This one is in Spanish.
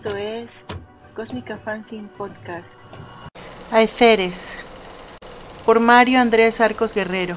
Esto es Cósmica Fanzine Podcast. A Eferes, por Mario Andrés Arcos Guerrero.